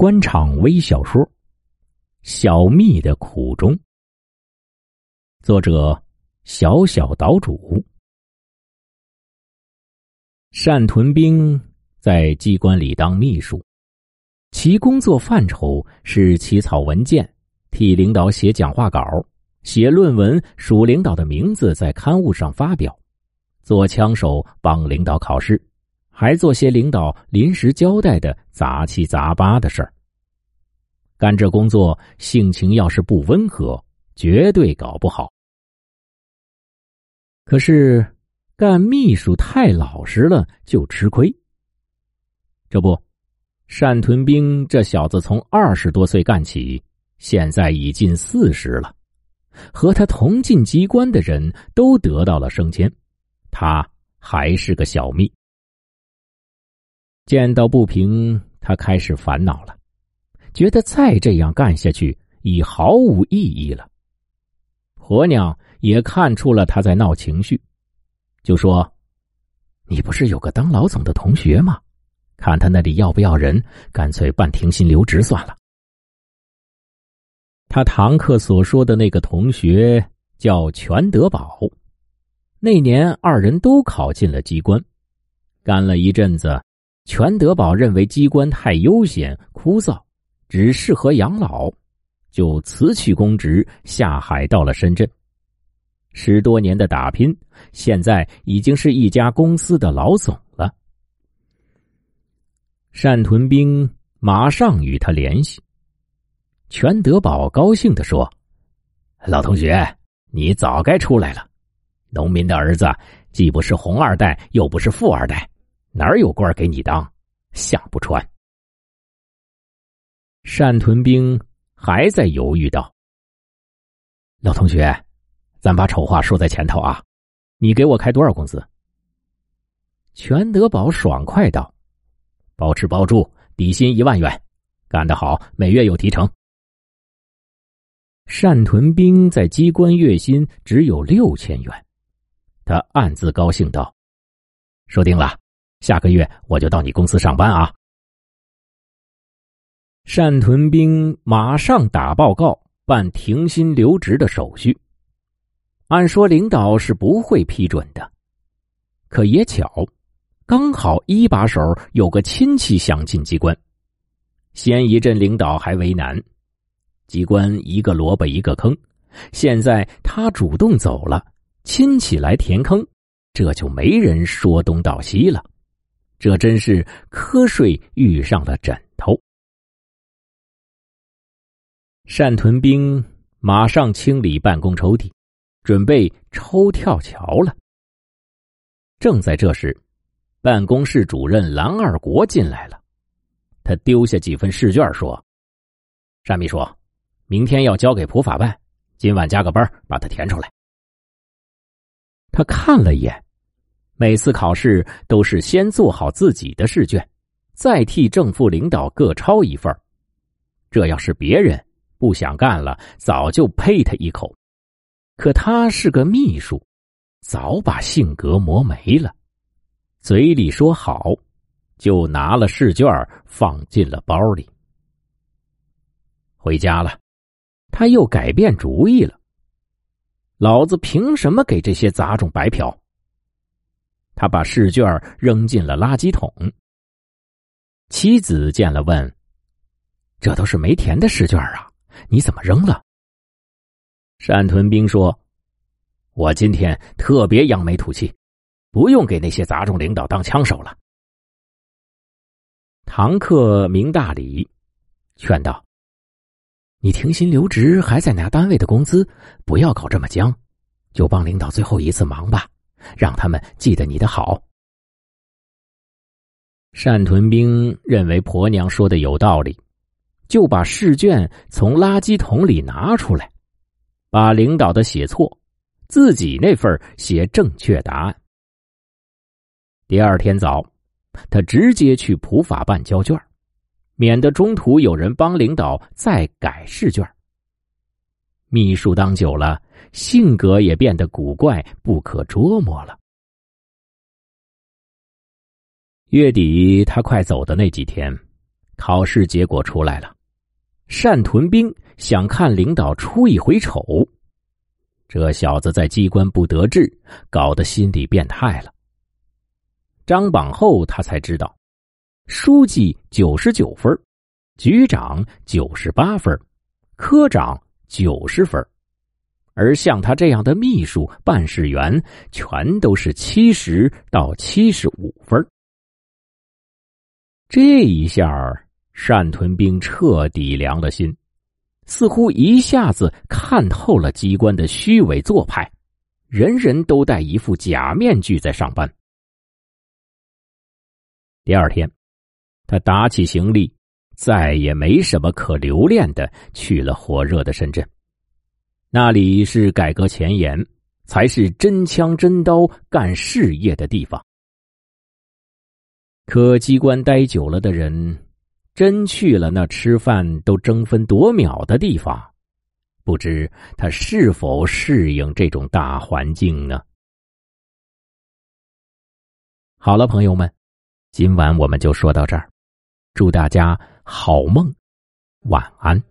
官场微小说《小蜜的苦衷》，作者小小岛主。单屯兵在机关里当秘书，其工作范畴是起草文件、替领导写讲话稿、写论文、署领导的名字在刊物上发表、做枪手帮领导考试。还做些领导临时交代的杂七杂八的事儿。干这工作，性情要是不温和，绝对搞不好。可是干秘书太老实了，就吃亏。这不，单屯兵这小子从二十多岁干起，现在已近四十了，和他同进机关的人都得到了升迁，他还是个小秘。见到不平，他开始烦恼了，觉得再这样干下去已毫无意义了。婆娘也看出了他在闹情绪，就说：“你不是有个当老总的同学吗？看他那里要不要人，干脆办停薪留职算了。”他堂客所说的那个同学叫全德宝，那年二人都考进了机关，干了一阵子。全德宝认为机关太悠闲枯燥，只适合养老，就辞去公职，下海到了深圳。十多年的打拼，现在已经是一家公司的老总了。单屯兵马上与他联系。全德宝高兴的说：“老同学，你早该出来了。农民的儿子，既不是红二代，又不是富二代。”哪有官给你当？想不穿。单屯兵还在犹豫道：“老同学，咱把丑话说在前头啊，你给我开多少工资？”全德宝爽快道：“包吃包住，底薪一万元，干得好，每月有提成。”单屯兵在机关月薪只有六千元，他暗自高兴道：“说定了。”下个月我就到你公司上班啊！单屯兵马上打报告办停薪留职的手续。按说领导是不会批准的，可也巧，刚好一把手有个亲戚想进机关。先一阵领导还为难，机关一个萝卜一个坑，现在他主动走了，亲戚来填坑，这就没人说东道西了。这真是瞌睡遇上了枕头。单屯兵马上清理办公抽屉，准备抽跳桥了。正在这时，办公室主任蓝二国进来了，他丢下几份试卷说：“单秘书，明天要交给普法办，今晚加个班把它填出来。”他看了一眼。每次考试都是先做好自己的试卷，再替正副领导各抄一份这要是别人不想干了，早就呸他一口。可他是个秘书，早把性格磨没了，嘴里说好，就拿了试卷放进了包里。回家了，他又改变主意了。老子凭什么给这些杂种白嫖？他把试卷扔进了垃圾桶。妻子见了问：“这都是没填的试卷啊，你怎么扔了？”单屯兵说：“我今天特别扬眉吐气，不用给那些杂种领导当枪手了。”堂客明大礼，劝道：“你停薪留职还在拿单位的工资，不要搞这么僵，就帮领导最后一次忙吧。”让他们记得你的好。单屯兵认为婆娘说的有道理，就把试卷从垃圾桶里拿出来，把领导的写错，自己那份写正确答案。第二天早，他直接去普法办交卷，免得中途有人帮领导再改试卷。秘书当久了。性格也变得古怪不可捉摸了。月底他快走的那几天，考试结果出来了，单屯兵想看领导出一回丑。这小子在机关不得志，搞得心理变态了。张榜后，他才知道，书记九十九分，局长九十八分，科长九十分，而像他这样的秘书、办事员，全都是七十到七十五分。这一下，单屯兵彻底凉了心，似乎一下子看透了机关的虚伪做派，人人都戴一副假面具在上班。第二天，他打起行李，再也没什么可留恋的，去了火热的深圳。那里是改革前沿，才是真枪真刀干事业的地方。可机关待久了的人，真去了那吃饭都争分夺秒的地方，不知他是否适应这种大环境呢？好了，朋友们，今晚我们就说到这儿，祝大家好梦，晚安。